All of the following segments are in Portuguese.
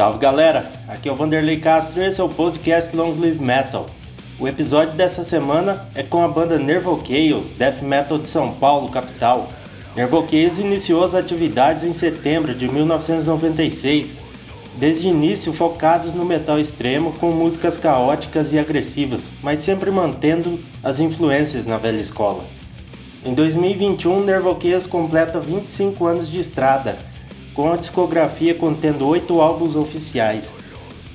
Salve galera, aqui é o Vanderlei Castro e esse é o podcast Long Live Metal. O episódio dessa semana é com a banda Nervo Chaos, Death Metal de São Paulo, capital. Nervo Chaos iniciou as atividades em setembro de 1996, desde o início focados no metal extremo com músicas caóticas e agressivas, mas sempre mantendo as influências na velha escola. Em 2021, Nervo Chaos completa 25 anos de estrada, com a discografia contendo oito álbuns oficiais.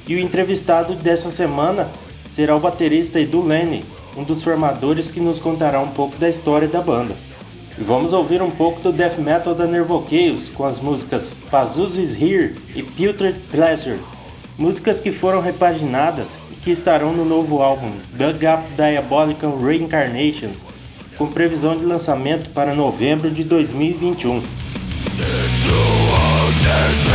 E o entrevistado dessa semana será o baterista Edu Lene, um dos formadores que nos contará um pouco da história da banda. E vamos ouvir um pouco do death metal da Nervochaos com as músicas Pazuzu is Here e Putrid Pleasure, músicas que foram repaginadas e que estarão no novo álbum Dug Up Diabolical Reincarnations, com previsão de lançamento para novembro de 2021. Turn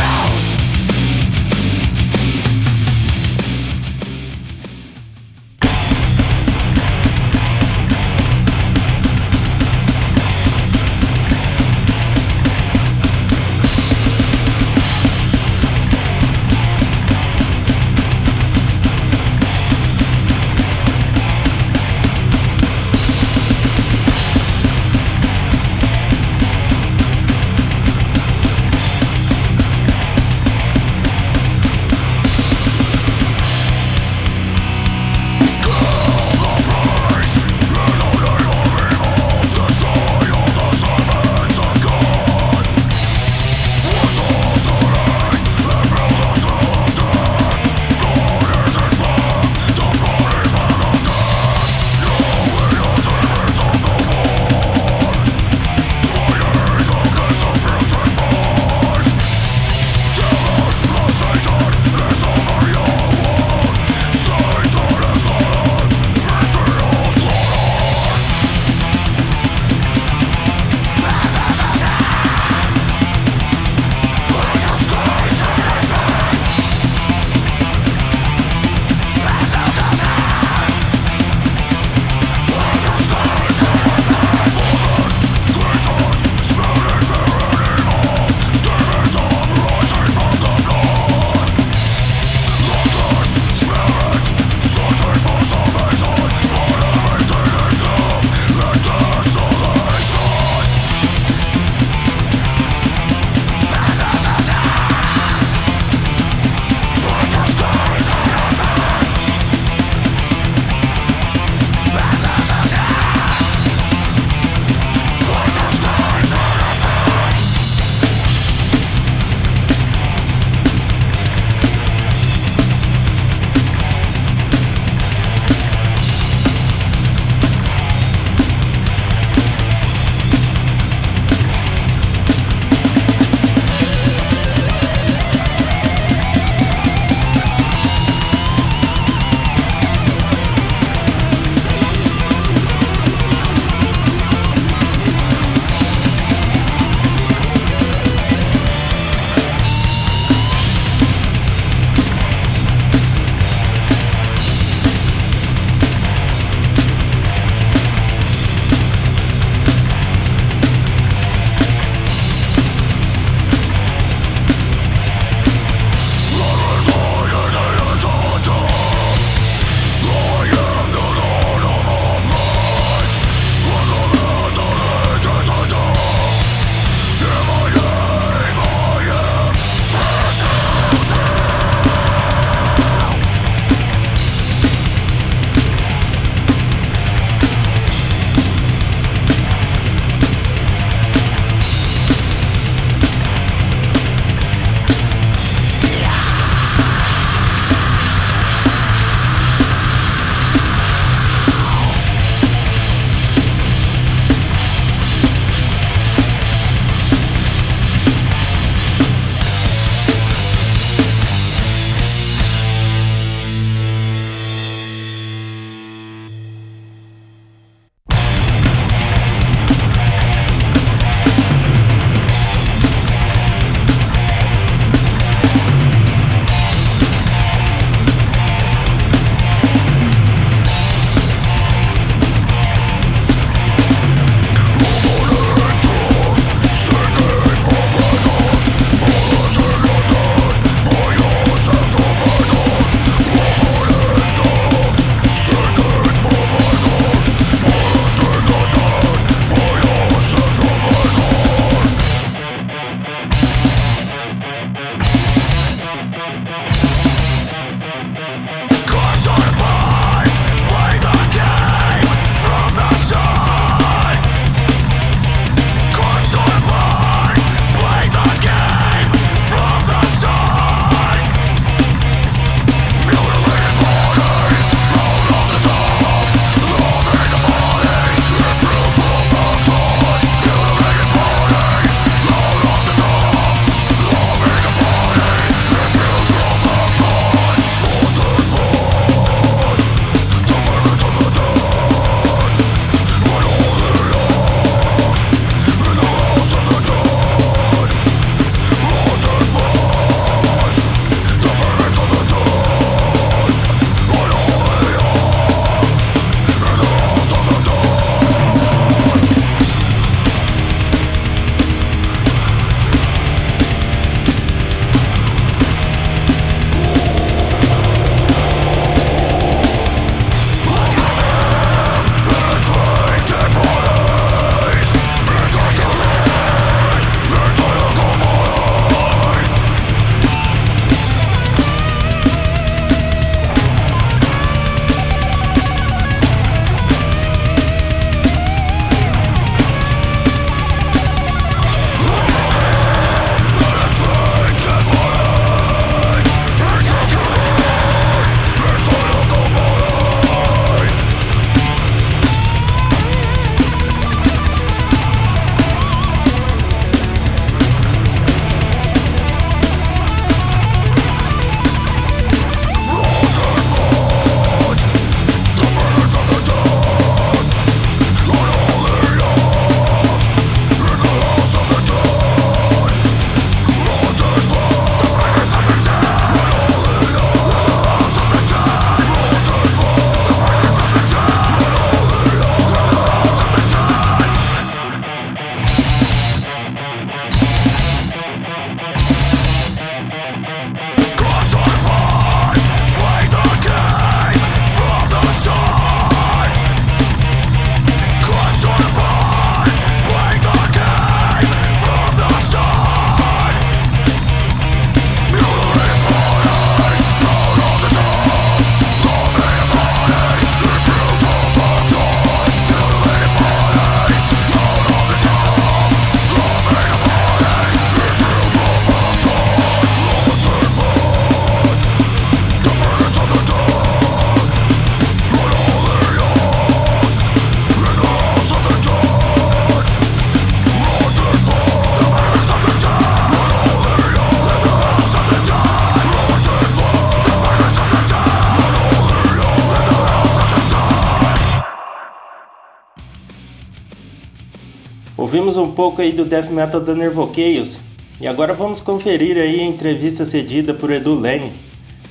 pouco aí do death metal da Nervo Chaos e agora vamos conferir aí a entrevista cedida por Edu Lane.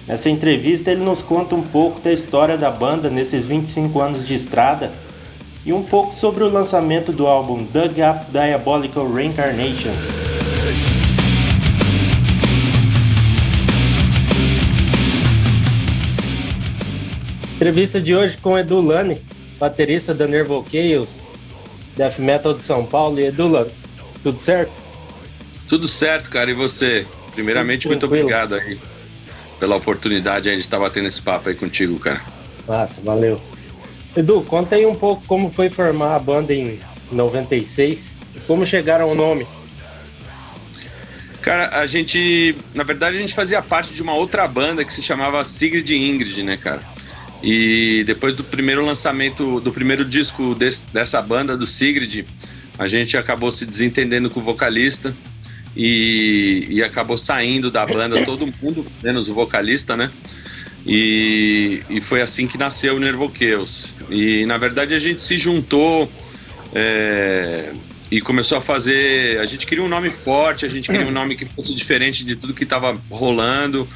Nessa entrevista ele nos conta um pouco da história da banda nesses 25 anos de estrada e um pouco sobre o lançamento do álbum Dug Up Diabolical Reincarnations. Entrevista de hoje com Edu Lane, baterista da Nervo Chaos, Death Metal de São Paulo. E Edu tudo certo? Tudo certo, cara. E você? Primeiramente, muito obrigado aí pela oportunidade aí de estar batendo esse papo aí contigo, cara. Massa, valeu. Edu, conta aí um pouco como foi formar a banda em 96 e como chegaram ao nome. Cara, a gente, na verdade, a gente fazia parte de uma outra banda que se chamava Sigrid Ingrid, né, cara? E depois do primeiro lançamento, do primeiro disco desse, dessa banda, do Sigrid, a gente acabou se desentendendo com o vocalista e, e acabou saindo da banda todo mundo, menos o vocalista, né? E, e foi assim que nasceu o Nervoqueus. E na verdade a gente se juntou é, e começou a fazer. A gente queria um nome forte, a gente queria um nome que fosse diferente de tudo que estava rolando,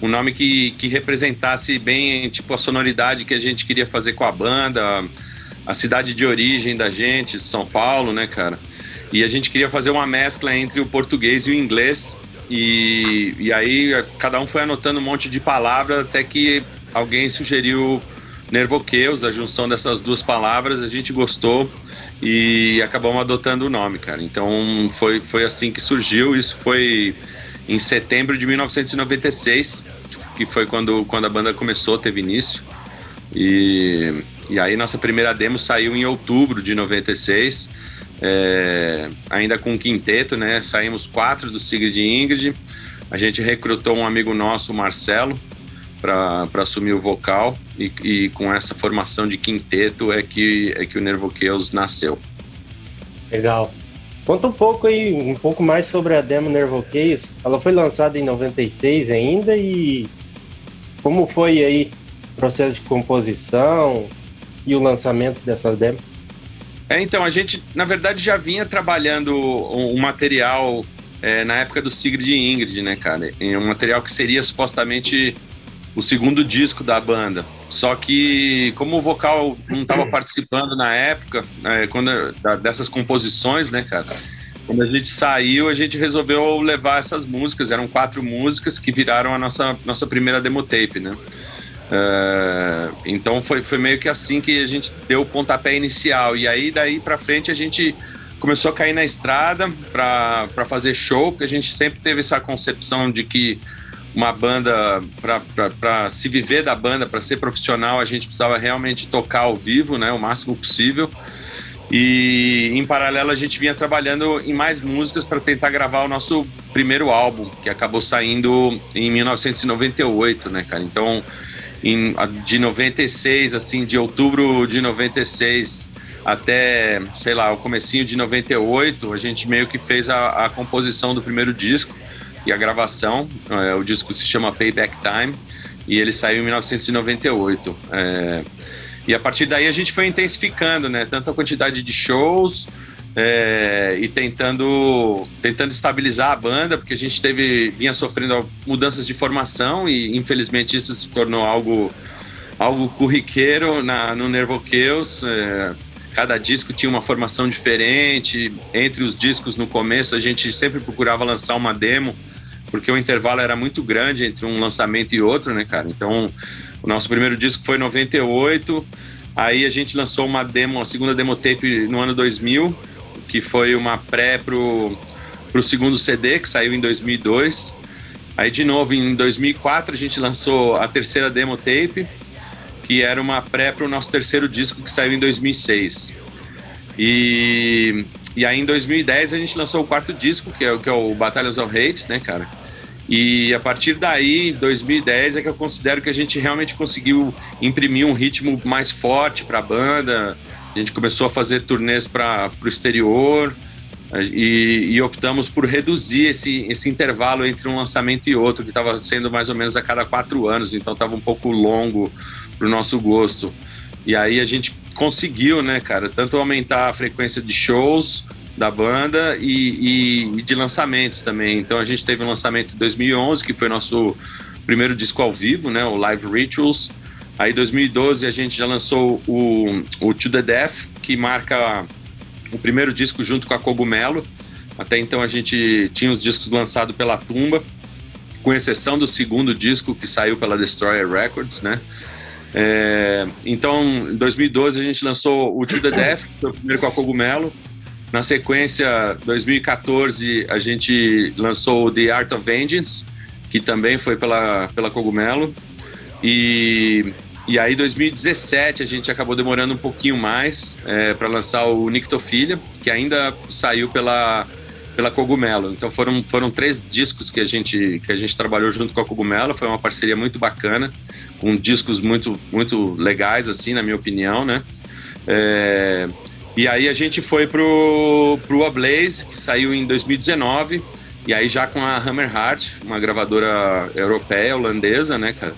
um nome que, que representasse bem tipo a sonoridade que a gente queria fazer com a banda, a cidade de origem da gente, São Paulo, né, cara? E a gente queria fazer uma mescla entre o português e o inglês e, e aí cada um foi anotando um monte de palavras até que alguém sugeriu Nervoqueus, a junção dessas duas palavras, a gente gostou e acabamos adotando o nome, cara. Então foi, foi assim que surgiu. Isso foi em setembro de 1996, que foi quando, quando a banda começou, teve início. E, e aí nossa primeira demo saiu em outubro de 96 é, ainda com um quinteto, né? Saímos quatro do Sigrid e Ingrid. A gente recrutou um amigo nosso, o Marcelo, para assumir o vocal e, e, com essa formação de quinteto é que é que o Nervoqueus nasceu. Legal. Conta um pouco aí, um pouco mais sobre a demo Nervoqueus. Ela foi lançada em 96 ainda e como foi aí o processo de composição e o lançamento dessa demo? É, então, a gente, na verdade, já vinha trabalhando um material é, na época do Sigrid e Ingrid, né, cara? Um material que seria supostamente o segundo disco da banda. Só que, como o vocal não estava participando na época, é, quando, dessas composições, né, cara? Quando a gente saiu, a gente resolveu levar essas músicas. Eram quatro músicas que viraram a nossa, nossa primeira demo tape, né? Uh, então foi, foi meio que assim que a gente deu o pontapé inicial. E aí, daí para frente, a gente começou a cair na estrada para fazer show, porque a gente sempre teve essa concepção de que uma banda, para se viver da banda, para ser profissional, a gente precisava realmente tocar ao vivo, né, o máximo possível. E em paralelo a gente vinha trabalhando em mais músicas para tentar gravar o nosso primeiro álbum, que acabou saindo em 1998, né, cara? Então em, de 96, assim, de outubro de 96 até, sei lá, o comecinho de 98, a gente meio que fez a, a composição do primeiro disco e a gravação. É, o disco se chama Payback Time e ele saiu em 1998. É, e a partir daí a gente foi intensificando, né? Tanto a quantidade de shows é, e tentando, tentando estabilizar a banda, porque a gente teve vinha sofrendo mudanças de formação e infelizmente isso se tornou algo algo corriqueiro na, no Nervoqueus. É, cada disco tinha uma formação diferente. Entre os discos no começo a gente sempre procurava lançar uma demo, porque o intervalo era muito grande entre um lançamento e outro, né, cara? Então, o nosso primeiro disco foi em 98. Aí a gente lançou uma demo, a segunda demo tape no ano 2000 que foi uma pré pro, pro segundo CD, que saiu em 2002. Aí, de novo, em 2004, a gente lançou a terceira demo tape, que era uma pré pro nosso terceiro disco, que saiu em 2006. E, e aí, em 2010, a gente lançou o quarto disco, que é, que é o Battalions of Hate, né, cara? E a partir daí, 2010, é que eu considero que a gente realmente conseguiu imprimir um ritmo mais forte para a banda, a gente começou a fazer turnês para o exterior e, e, optamos por reduzir esse, esse intervalo entre um lançamento e outro, que estava sendo mais ou menos a cada quatro anos, então estava um pouco longo para o nosso gosto. E aí a gente conseguiu, né, cara, tanto aumentar a frequência de shows da banda e, e, de lançamentos também. Então a gente teve um lançamento em 2011, que foi nosso primeiro disco ao vivo, né, o Live Rituals. Aí em 2012 a gente já lançou o, o To The Death, que marca o primeiro disco junto com a Cogumelo. Até então a gente tinha os discos lançados pela Tumba, com exceção do segundo disco que saiu pela Destroyer Records, né? É, então, em 2012 a gente lançou o To The Death, que foi o primeiro com a Cogumelo. Na sequência, 2014 a gente lançou The Art of Vengeance, que também foi pela, pela Cogumelo. E, e aí, 2017, a gente acabou demorando um pouquinho mais é, para lançar o Nictofilia, que ainda saiu pela, pela Cogumelo. Então foram, foram três discos que a, gente, que a gente trabalhou junto com a Cogumelo, foi uma parceria muito bacana com discos muito, muito legais, assim, na minha opinião, né? É, e aí a gente foi pro, pro A Blaze, que saiu em 2019, e aí já com a Hammer Heart, uma gravadora europeia, holandesa, né, cara?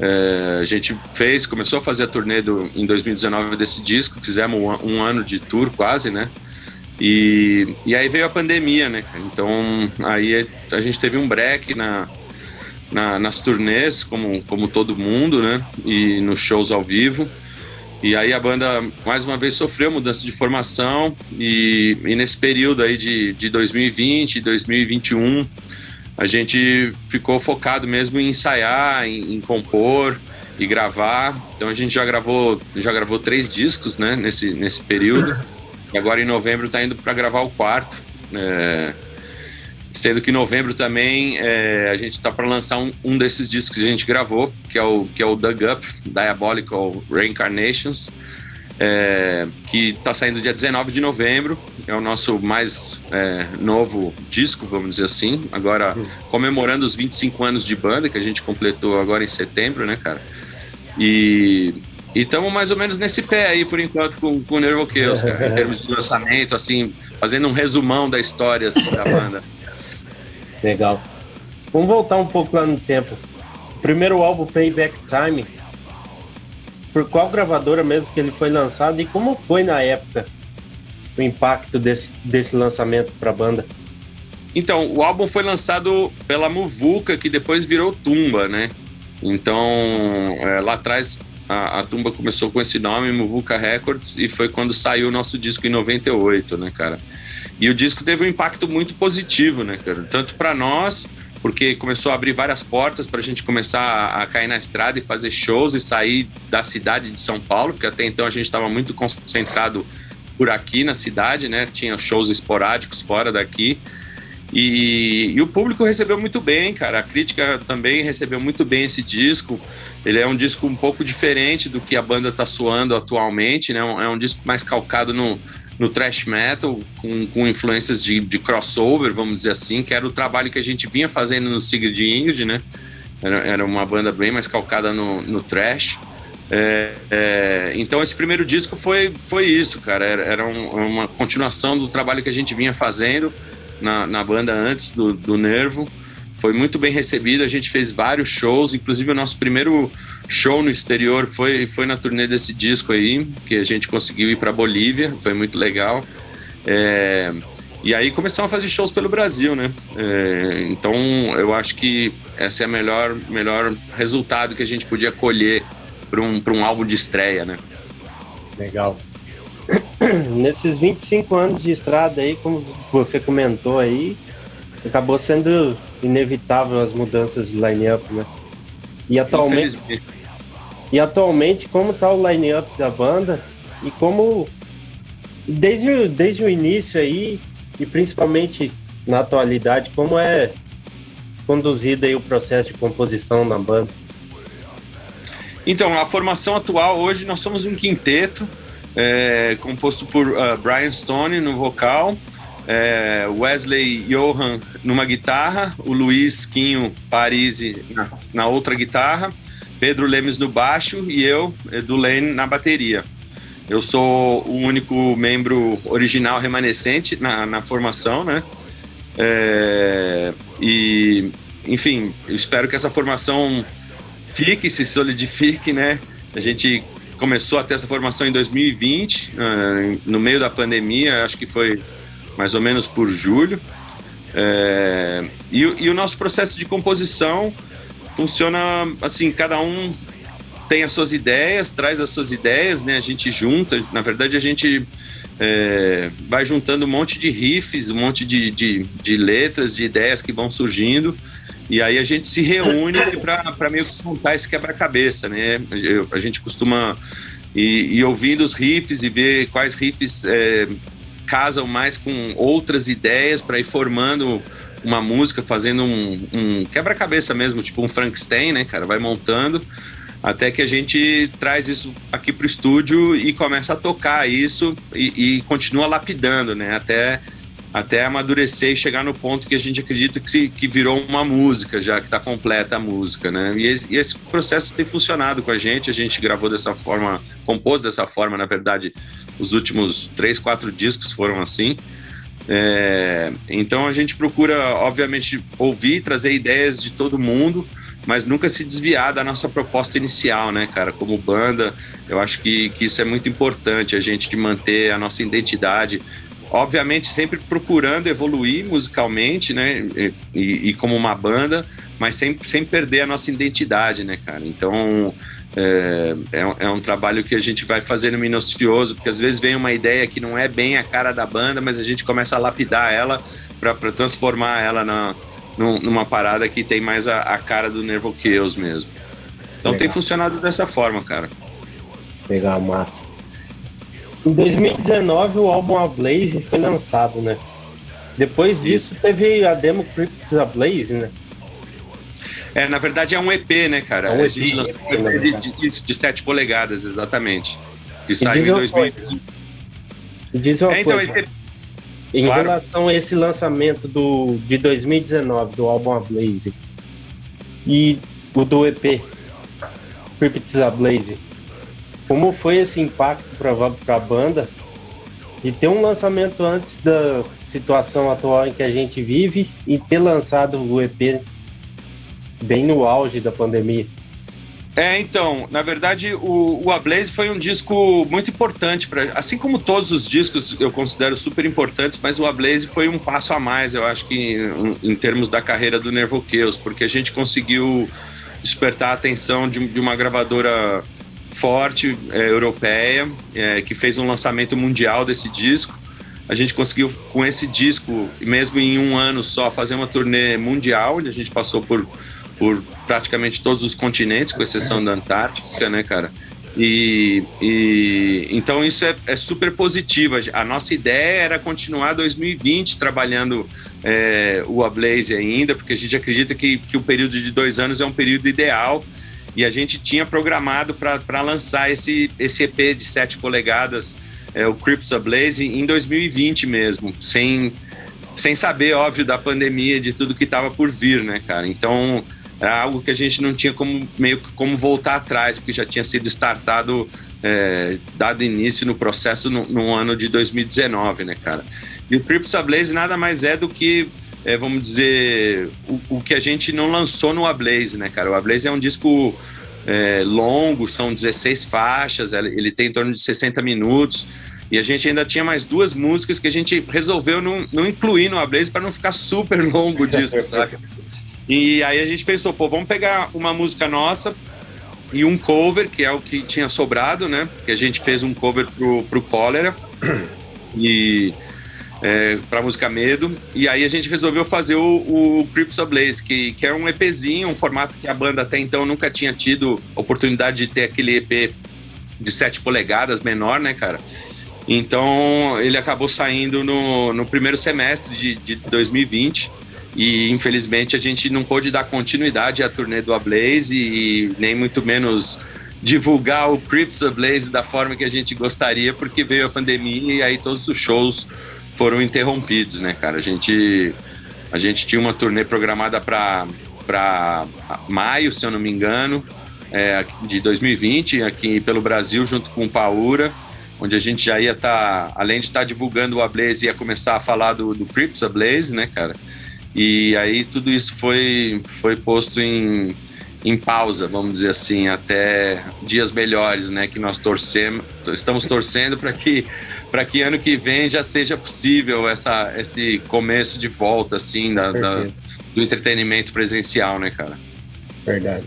É, a gente fez, começou a fazer a turnê do, em 2019 desse disco, fizemos um, um ano de tour quase, né? E, e aí veio a pandemia, né? Então aí a gente teve um break na, na, nas turnês, como, como todo mundo, né? E nos shows ao vivo. E aí a banda, mais uma vez, sofreu mudança de formação e, e nesse período aí de, de 2020 e 2021, a gente ficou focado mesmo em ensaiar, em, em, compor e gravar. Então a gente já gravou, já gravou três discos, né, nesse, nesse período. E agora em novembro está indo para gravar o quarto. É, Sendo que em novembro também é, a gente está para lançar um, um, desses discos que a gente gravou, que é o, que é o Dug Up, Diabolical Reincarnations, é, que está saindo dia 19 de novembro. É o nosso mais é, novo disco, vamos dizer assim. Agora, comemorando os 25 anos de banda, que a gente completou agora em setembro, né, cara? E estamos mais ou menos nesse pé aí, por enquanto, com, com o Nervo Chaos, cara, em termos de lançamento, assim, fazendo um resumão da história assim, da banda. Legal. Vamos voltar um pouco lá no tempo. Primeiro álbum, Payback Time, por qual gravadora mesmo que ele foi lançado e como foi na época o impacto desse, desse lançamento para a banda? Então, o álbum foi lançado pela Muvuca, que depois virou Tumba, né? Então, é, lá atrás a, a, Tumba começou com esse nome, Muvuca Records, e foi quando saiu o nosso disco em 98, né, cara? E o disco teve um impacto muito positivo, né, cara? Tanto para nós, porque começou a abrir várias portas para a gente começar a, cair na estrada e fazer shows e sair da cidade de São Paulo, porque até então a gente estava muito concentrado por aqui na cidade, né? Tinha shows esporádicos fora daqui. E, e, o público recebeu muito bem, cara. A crítica também recebeu muito bem esse disco. Ele é um disco um pouco diferente do que a banda está soando atualmente, né? É um disco mais calcado no, no thrash metal, com, com influências de, de, crossover, vamos dizer assim, que era o trabalho que a gente vinha fazendo no Sigrid Ingrid, né? Era, era, uma banda bem mais calcada no, no thrash. É, é, então esse primeiro disco foi, foi isso, cara. Era, era um, uma continuação do trabalho que a gente vinha fazendo na, na banda antes do, do Nervo foi muito bem recebido. A gente fez vários shows, inclusive o nosso primeiro show no exterior foi, foi na turnê desse disco aí, que a gente conseguiu ir para Bolívia, foi muito legal. É, e aí começamos a fazer shows pelo Brasil, né? É, então eu acho que esse é o melhor, melhor resultado que a gente podia colher para um, um álbum de estreia, né? Legal. Nesses 25 anos de estrada aí, como você comentou aí, acabou sendo inevitável as mudanças de line-up, né? E atualmente, e atualmente como tá o line-up da banda e como desde, desde o início aí e principalmente na atualidade, como é conduzido aí o processo de composição na banda? Então, a formação atual hoje nós somos um quinteto é, composto por uh, Brian Stone no vocal, é, Wesley Johan numa guitarra, o Luiz Quinho Parisi na, na, outra guitarra, Pedro Lemes no baixo e eu, Edu Lane, na bateria. Eu sou o único membro original remanescente na, na formação, né? É, e, enfim, eu espero que essa formação fique, se solidifique, né? A gente começou a ter essa formação em 2020, uh, no meio da pandemia, acho que foi mais ou menos por julho. É, e, e, o nosso processo de composição funciona assim, cada um tem as suas ideias, traz as suas ideias, né? A gente junta, na verdade a gente é, vai juntando um monte de riffs, um monte de, de, de, letras, de ideias que vão surgindo, e aí a gente se reúne para meio que montar esse quebra-cabeça, né? Eu, a gente costuma ir, ir, ouvindo os riffs e ver quais riffs é, casam mais com outras ideias para ir formando uma música, fazendo um, um quebra-cabeça mesmo, tipo um Frankenstein, né, cara? Vai montando até que a gente traz isso aqui para o estúdio e começa a tocar isso e, e, continua lapidando, né? Até, até amadurecer e chegar no ponto que a gente acredita que, se, que virou uma música, já que está completa a música, né? E, e, esse processo tem funcionado com a gente, a gente gravou dessa forma, compôs dessa forma, na verdade, os últimos três, quatro discos foram assim. É, então a gente procura, obviamente, ouvir, trazer ideias de todo mundo, mas nunca se desviar da nossa proposta inicial, né, cara? Como banda, eu acho que, que isso é muito importante, a gente manter a nossa identidade. Obviamente, sempre procurando evoluir musicalmente, né? E, e como uma banda, mas sem, sem perder a nossa identidade, né, cara? Então, é, é, é, um trabalho que a gente vai fazendo minucioso, porque às vezes vem uma ideia que não é bem a cara da banda, mas a gente começa a lapidar ela para transformar ela na, numa parada que tem mais a, a cara do Nervo Chaos mesmo. Então Legal. tem funcionado dessa forma, cara. Legal, massa. Em 2019 o álbum Ablaze foi lançado, né? Depois disso teve a demo Crypts Ablaze, né? É, na verdade é um EP, né, cara? É um EP, a gente lançou um EP de, de, de 7 polegadas, exatamente. Que saiu em 2020. Diz uma é, então, coisa. Esse em claro. relação a esse lançamento do, de 2019 do álbum Ablaze e o do EP Crypts Ablaze, como foi esse impacto para a banda de ter um lançamento antes da situação atual em que a gente vive e ter lançado o EP bem no auge da pandemia? É, então, na verdade, o, o Ablaze foi um disco muito importante para, assim como todos os discos eu considero super importantes, mas o Ablaze foi um passo a mais, eu acho que em, em termos da carreira do Nervoqueus, porque a gente conseguiu despertar a atenção de, de uma gravadora forte é, europeia é, que fez um lançamento mundial desse disco. A gente conseguiu com esse disco, mesmo em um ano só, fazer uma turnê mundial, onde a gente passou por por praticamente todos os continentes, com exceção da Antártica, né, cara? E, e então isso é, é, super positivo. A nossa ideia era continuar 2020 trabalhando é, o Ablaze ainda, porque a gente acredita que, que o período de dois anos é um período ideal e a gente tinha programado para lançar esse, esse EP de 7 polegadas, é, o Crips Ablaze, em 2020 mesmo, sem, sem saber, óbvio, da pandemia, de tudo que estava por vir, né, cara? Então era algo que a gente não tinha como meio como voltar atrás, porque já tinha sido startado, é, dado início no processo no, no, ano de 2019, né, cara? E o Crips Ablaze nada mais é do que, é, vamos dizer, o, o, que a gente não lançou no Ablaze, né, cara? O Ablaze é um disco é, longo, são 16 faixas, ele tem em torno de 60 minutos. E a gente ainda tinha mais duas músicas que a gente resolveu não, não incluir no Ablaze para não ficar super longo o disco, sabe? E aí a gente pensou, pô, vamos pegar uma música nossa e um cover, que é o que tinha sobrado, né? Que a gente fez um cover pro, pro Cólera e é, pra música Medo. E aí a gente resolveu fazer o, o Crips Blaze, que, que é um EPzinho, um formato que a banda até então nunca tinha tido oportunidade de ter aquele EP de 7 polegadas menor, né, cara? Então ele acabou saindo no, no primeiro semestre de, de 2020 e infelizmente a gente não pôde dar continuidade à turnê do Ablaze e nem muito menos divulgar o Crips Ablaze da forma que a gente gostaria, porque veio a pandemia e aí todos os shows foram interrompidos, né, cara? A gente, a gente tinha uma turnê programada para maio, se eu não me engano, é, de 2020, aqui pelo Brasil, junto com o Paura, onde a gente já ia estar, tá, além de estar tá divulgando o Ablaze, ia começar a falar do, do Crips Ablaze, né, cara? E aí tudo isso foi, foi posto em, em pausa, vamos dizer assim, até dias melhores, né? Que nós torcemos, estamos torcendo para que para que ano que vem já seja possível essa, esse começo de volta, assim, da, da, do entretenimento presencial, né, cara? Verdade.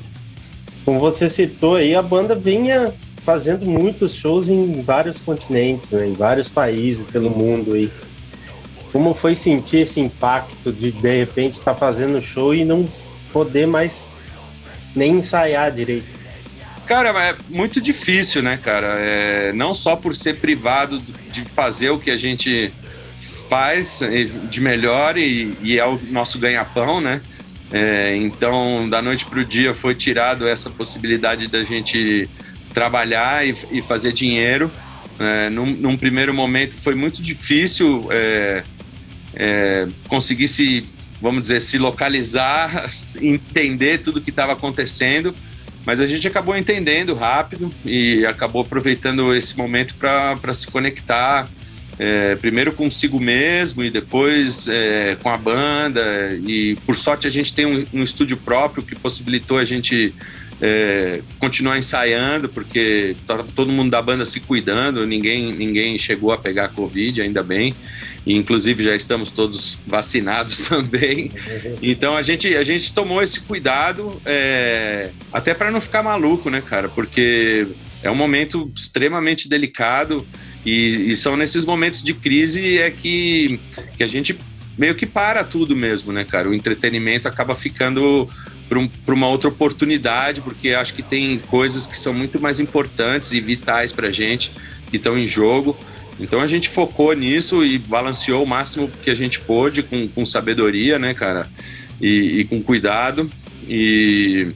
Como você citou aí, a banda vinha fazendo muitos shows em vários continentes, né, em vários países pelo mundo aí. Como foi sentir esse impacto de de repente estar tá fazendo show e não poder mais nem ensaiar direito? Cara, é muito difícil, né, cara? É, não só por ser privado de fazer o que a gente faz de melhor e, e é o nosso ganha-pão, né? É, então, da noite para o dia foi tirado essa possibilidade da gente trabalhar e, e fazer dinheiro. É, num, num, primeiro momento foi muito difícil é, é conseguir se, vamos dizer, se localizar, entender tudo que estava acontecendo mas a gente acabou entendendo rápido e acabou aproveitando esse momento para se conectar, é, primeiro consigo mesmo e depois é, com a banda. E por sorte a gente tem um, um estúdio próprio que possibilitou a gente é, continuar ensaiando, porque tá todo mundo da banda se cuidando, ninguém, ninguém chegou a pegar Covid, ainda bem e inclusive já estamos todos vacinados também. Então a gente, a gente tomou esse cuidado é, até para não ficar maluco, né, cara? Porque é um momento extremamente delicado e, e, são nesses momentos de crise é que, que a gente meio que para tudo mesmo, né, cara? O entretenimento acaba ficando para um, uma outra oportunidade, porque acho que tem coisas que são muito mais importantes e vitais para a gente que estão em jogo. Então a gente focou nisso e balanceou o máximo que a gente pôde com, com sabedoria, né, cara? E, e com cuidado. E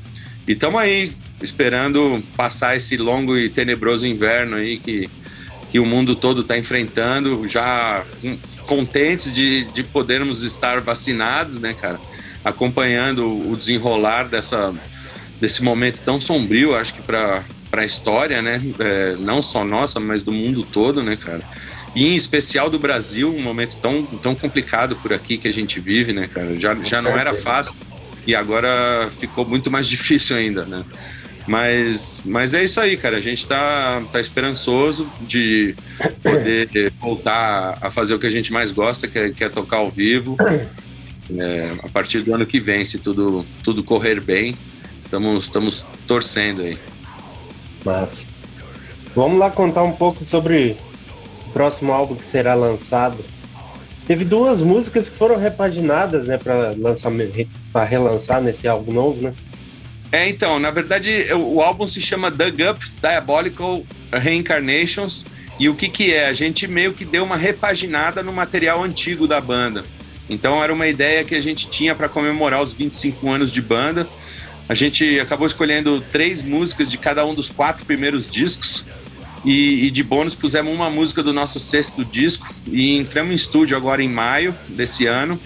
estamos aí esperando passar esse longo e tenebroso inverno aí que, que o mundo todo está enfrentando, já contentes de, de podermos estar vacinados, né, cara? Acompanhando o desenrolar dessa, desse momento tão sombrio, acho que para a história, né? É, não só nossa, mas do mundo todo, né, cara? E em especial do Brasil, um momento tão, tão complicado por aqui que a gente vive, né, cara? Já, já não era fácil e agora ficou muito mais difícil ainda, né? Mas, mas é isso aí, cara. A gente tá, tá esperançoso de poder voltar a fazer o que a gente mais gosta, que é, que é tocar ao vivo. É, a partir do ano que vem, se tudo, tudo correr bem, estamos torcendo aí. Mas vamos lá contar um pouco sobre o próximo álbum que será lançado. Teve duas músicas que foram repaginadas, né, para lançar, para relançar nesse álbum novo, né? É, então, na verdade, o álbum se chama Dug Up Diabolical Reincarnations. E o que que é? A gente meio que deu uma repaginada no material antigo da banda. Então era uma ideia que a gente tinha para comemorar os 25 anos de banda. A gente acabou escolhendo três músicas de cada um dos quatro primeiros discos. E, e, de bônus pusemos uma música do nosso sexto disco e entramos em estúdio agora em maio desse ano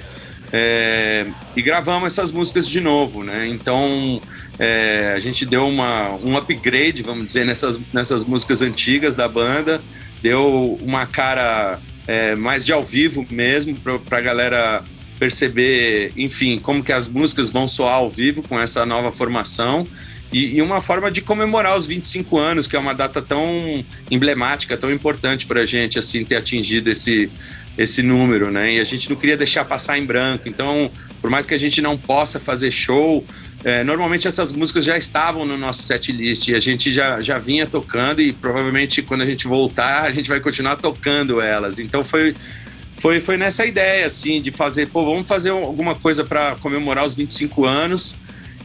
é, e gravamos essas músicas de novo, né? Então é, a gente deu uma, um upgrade, vamos dizer, nessas, nessas músicas antigas da banda, deu uma cara é, mais de ao vivo mesmo para a galera perceber, enfim, como que as músicas vão soar ao vivo com essa nova formação e, e, uma forma de comemorar os 25 anos, que é uma data tão emblemática, tão importante para a gente, assim, ter atingido esse, esse número, né? E a gente não queria deixar passar em branco. Então, por mais que a gente não possa fazer show, é, normalmente essas músicas já estavam no nosso set list e a gente já, já vinha tocando e provavelmente quando a gente voltar, a gente vai continuar tocando elas. Então, foi foi, foi nessa ideia, assim, de fazer, pô, vamos fazer alguma coisa para comemorar os 25 anos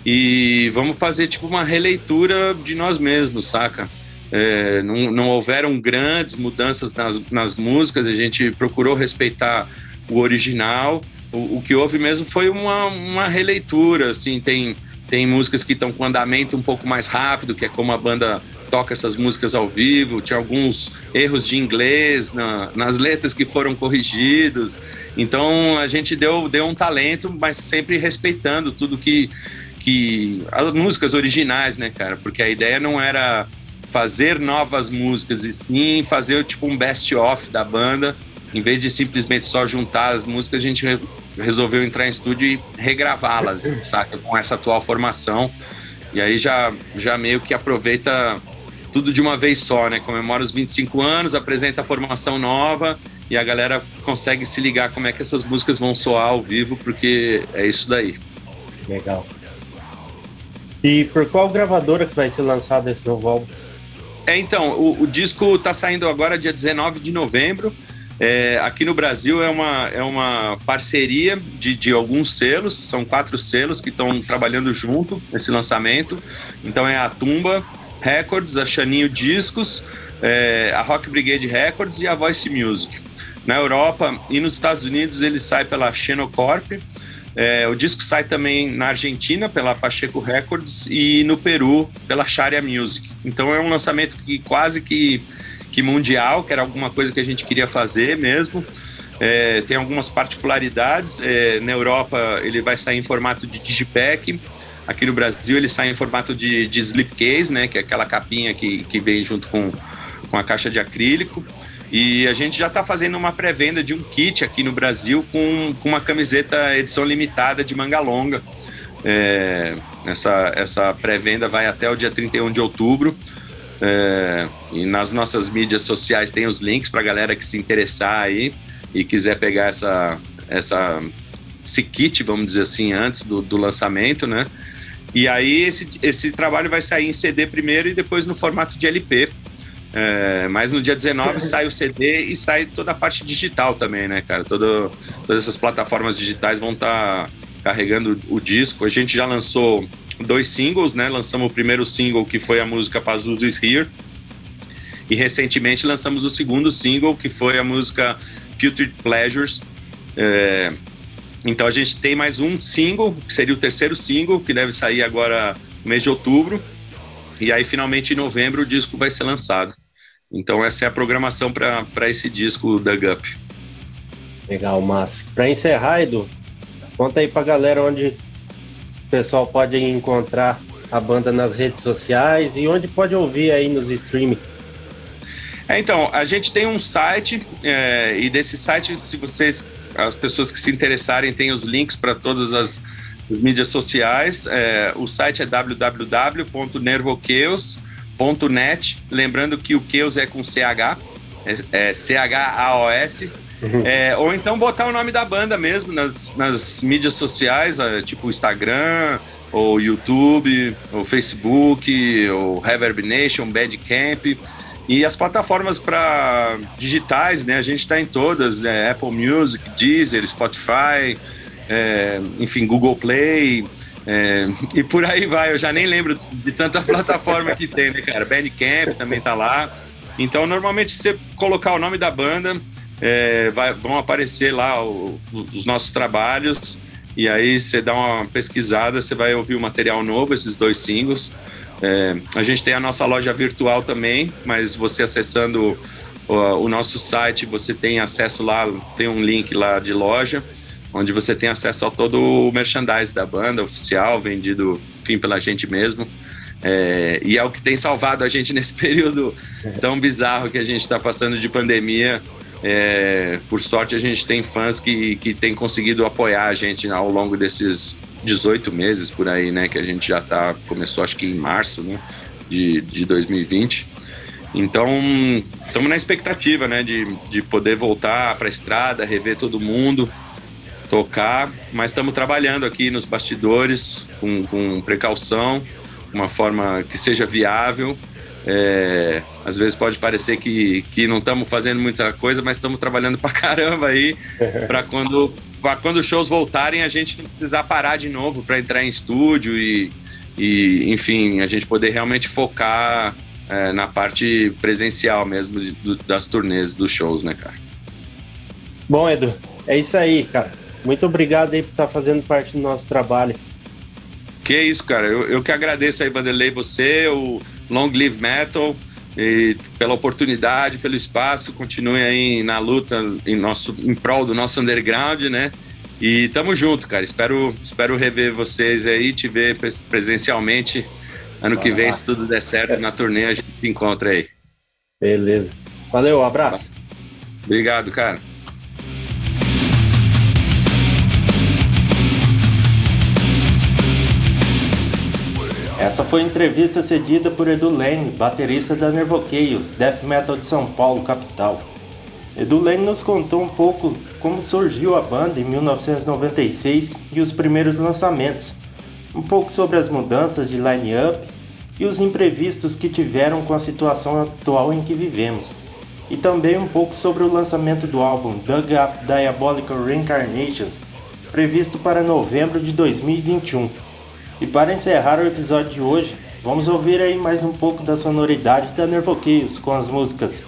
e vamos fazer, tipo, uma releitura de nós mesmos, saca? É, não, não houveram grandes mudanças nas, nas músicas, a gente procurou respeitar o original. O, o que houve mesmo foi uma, uma releitura, assim, tem, tem músicas que estão com andamento um pouco mais rápido, que é como a banda toca essas músicas ao vivo, tinha alguns erros de inglês na, nas letras que foram corrigidos. Então a gente deu, deu um talento, mas sempre respeitando tudo que, que. as músicas originais, né, cara? Porque a ideia não era fazer novas músicas, e sim fazer tipo um best-of da banda. Em vez de simplesmente só juntar as músicas, a gente resolveu entrar em estúdio e regravá-las, saca? Com essa atual formação. E aí já, já meio que aproveita tudo de uma vez só, né? Comemora os 25 anos, apresenta a formação nova e a galera consegue se ligar como é que essas músicas vão soar ao vivo, porque é isso daí. Legal. E por qual gravadora que vai ser lançado esse novo álbum? É, então, o, o disco está saindo agora dia 19 de novembro. É, aqui no Brasil é uma, é uma parceria de, de alguns selos, são quatro selos que estão trabalhando junto nesse lançamento. Então é a Tumba Records, a Chaninho Discos, é, a Rock Brigade Records e a Voice Music. Na Europa e nos Estados Unidos ele sai pela Xenocorp. É, o disco sai também na Argentina pela Pacheco Records e no Peru pela Sharia Music. Então é um lançamento que quase que que mundial, que era alguma coisa que a gente queria fazer mesmo. É, tem algumas particularidades. É, na Europa ele vai sair em formato de digipack. Aqui no Brasil ele sai em formato de, de slipcase, né, que é aquela capinha que, que vem junto com, com a caixa de acrílico. E a gente já está fazendo uma pré-venda de um kit aqui no Brasil com, com uma camiseta edição limitada de manga longa. É, essa essa pré-venda vai até o dia 31 de outubro. É, e nas nossas mídias sociais tem os links para galera que se interessar aí e quiser pegar essa, essa, esse kit, vamos dizer assim, antes do, do lançamento, né? E aí esse, esse trabalho vai sair em CD primeiro e depois no formato de LP. É, mas no dia 19 sai o CD e sai toda a parte digital também, né, cara? Todo, todas essas plataformas digitais vão estar tá carregando o disco. A gente já lançou dois singles, né? Lançamos o primeiro single, que foi a música Pazuzu is Here. E recentemente lançamos o segundo single, que foi a música Putrid Pleasures. É... Então a gente tem mais um single, que seria o terceiro single, que deve sair agora no mês de outubro. E aí, finalmente, em novembro, o disco vai ser lançado. Então, essa é a programação para esse disco da Gup. Legal, mas para encerrar, Edu, conta aí para galera onde o pessoal pode encontrar a banda nas redes sociais e onde pode ouvir aí nos streaming. É, então, a gente tem um site é, e desse site, se vocês, as pessoas que se interessarem, tem os links para todas as, as, mídias sociais. É, o site é www.nervoqueos.net. Lembrando que o Queus é com CH, é, é C-H-A-O-S. É, ou então botar o nome da banda mesmo nas, nas mídias sociais, é, tipo Instagram, ou YouTube, ou Facebook, ou Reverb Nation, Bandcamp. E as plataformas para digitais, né? A gente está em todas, é, Apple Music, Deezer, Spotify, é, enfim, Google Play, é, e por aí vai. Eu já nem lembro de tanta plataforma que tem, né, cara? Bandcamp também tá lá. Então, normalmente, você colocar o nome da banda, é, vai, vão aparecer lá o, os nossos trabalhos e aí você dá uma pesquisada, você vai ouvir o material novo, esses dois singles. É, a gente tem a nossa loja virtual também, mas você acessando o, o, nosso site, você tem acesso lá, tem um link lá de loja, onde você tem acesso a todo o merchandise da banda oficial, vendido, enfim, pela gente mesmo. É, e é o que tem salvado a gente nesse período tão bizarro que a gente está passando de pandemia. É, por sorte, a gente tem fãs que, que têm conseguido apoiar a gente ao longo desses 18 meses por aí, né? Que a gente já tá. Começou acho que em março, né? De, de 2020. Então, estamos na expectativa, né? De, de poder voltar para a estrada, rever todo mundo, tocar. Mas estamos trabalhando aqui nos bastidores com, com precaução, uma forma que seja viável é, às vezes pode parecer que, que não estamos fazendo muita coisa, mas estamos trabalhando pra caramba aí, para quando, pra quando os shows voltarem a gente não precisar parar de novo para entrar em estúdio e, e, enfim, a gente poder realmente focar é, na parte presencial mesmo de, do, das turnês, dos shows, né, cara? Bom, Edu, é isso aí, cara. Muito obrigado aí por estar fazendo parte do nosso trabalho. Que isso, cara. Eu, eu que agradeço aí, Vanderlei, você, o Long Live Metal, e pela oportunidade, pelo espaço, continue aí na luta em, nosso, em prol do nosso underground, né? E tamo junto, cara. Espero, espero rever vocês aí, te ver presencialmente ano que vem, se tudo der certo, na turnê a gente se encontra aí. Beleza. Valeu, um abraço. Obrigado, cara. Essa foi entrevista cedida por Edu Lane, baterista da Nervoqueios, Death Metal de São Paulo, capital. Edu Lane nos contou um pouco como surgiu a banda em 1996 e os primeiros lançamentos, um pouco sobre as mudanças de line-up e os imprevistos que tiveram com a situação atual em que vivemos, e também um pouco sobre o lançamento do álbum Dug Up Diabolical Reincarnations, previsto para novembro de 2021. E para encerrar o episódio de hoje, vamos ouvir aí mais um pouco da sonoridade da Nervoqueios com as músicas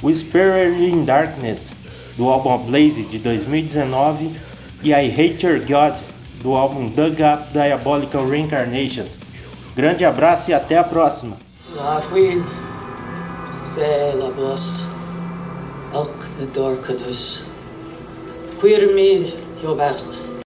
Whisperer in Darkness, do álbum Blaze de 2019, e I Hate Your God, do álbum Dug Up Diabolical Reincarnations. Grande abraço e até a próxima! Gilbert.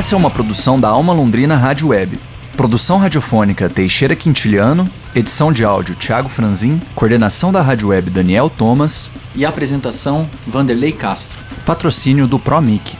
Essa é uma produção da Alma Londrina Rádio Web. Produção radiofônica Teixeira Quintiliano, edição de áudio Thiago Franzin, coordenação da Rádio Web Daniel Thomas e apresentação Vanderlei Castro. Patrocínio do ProMic.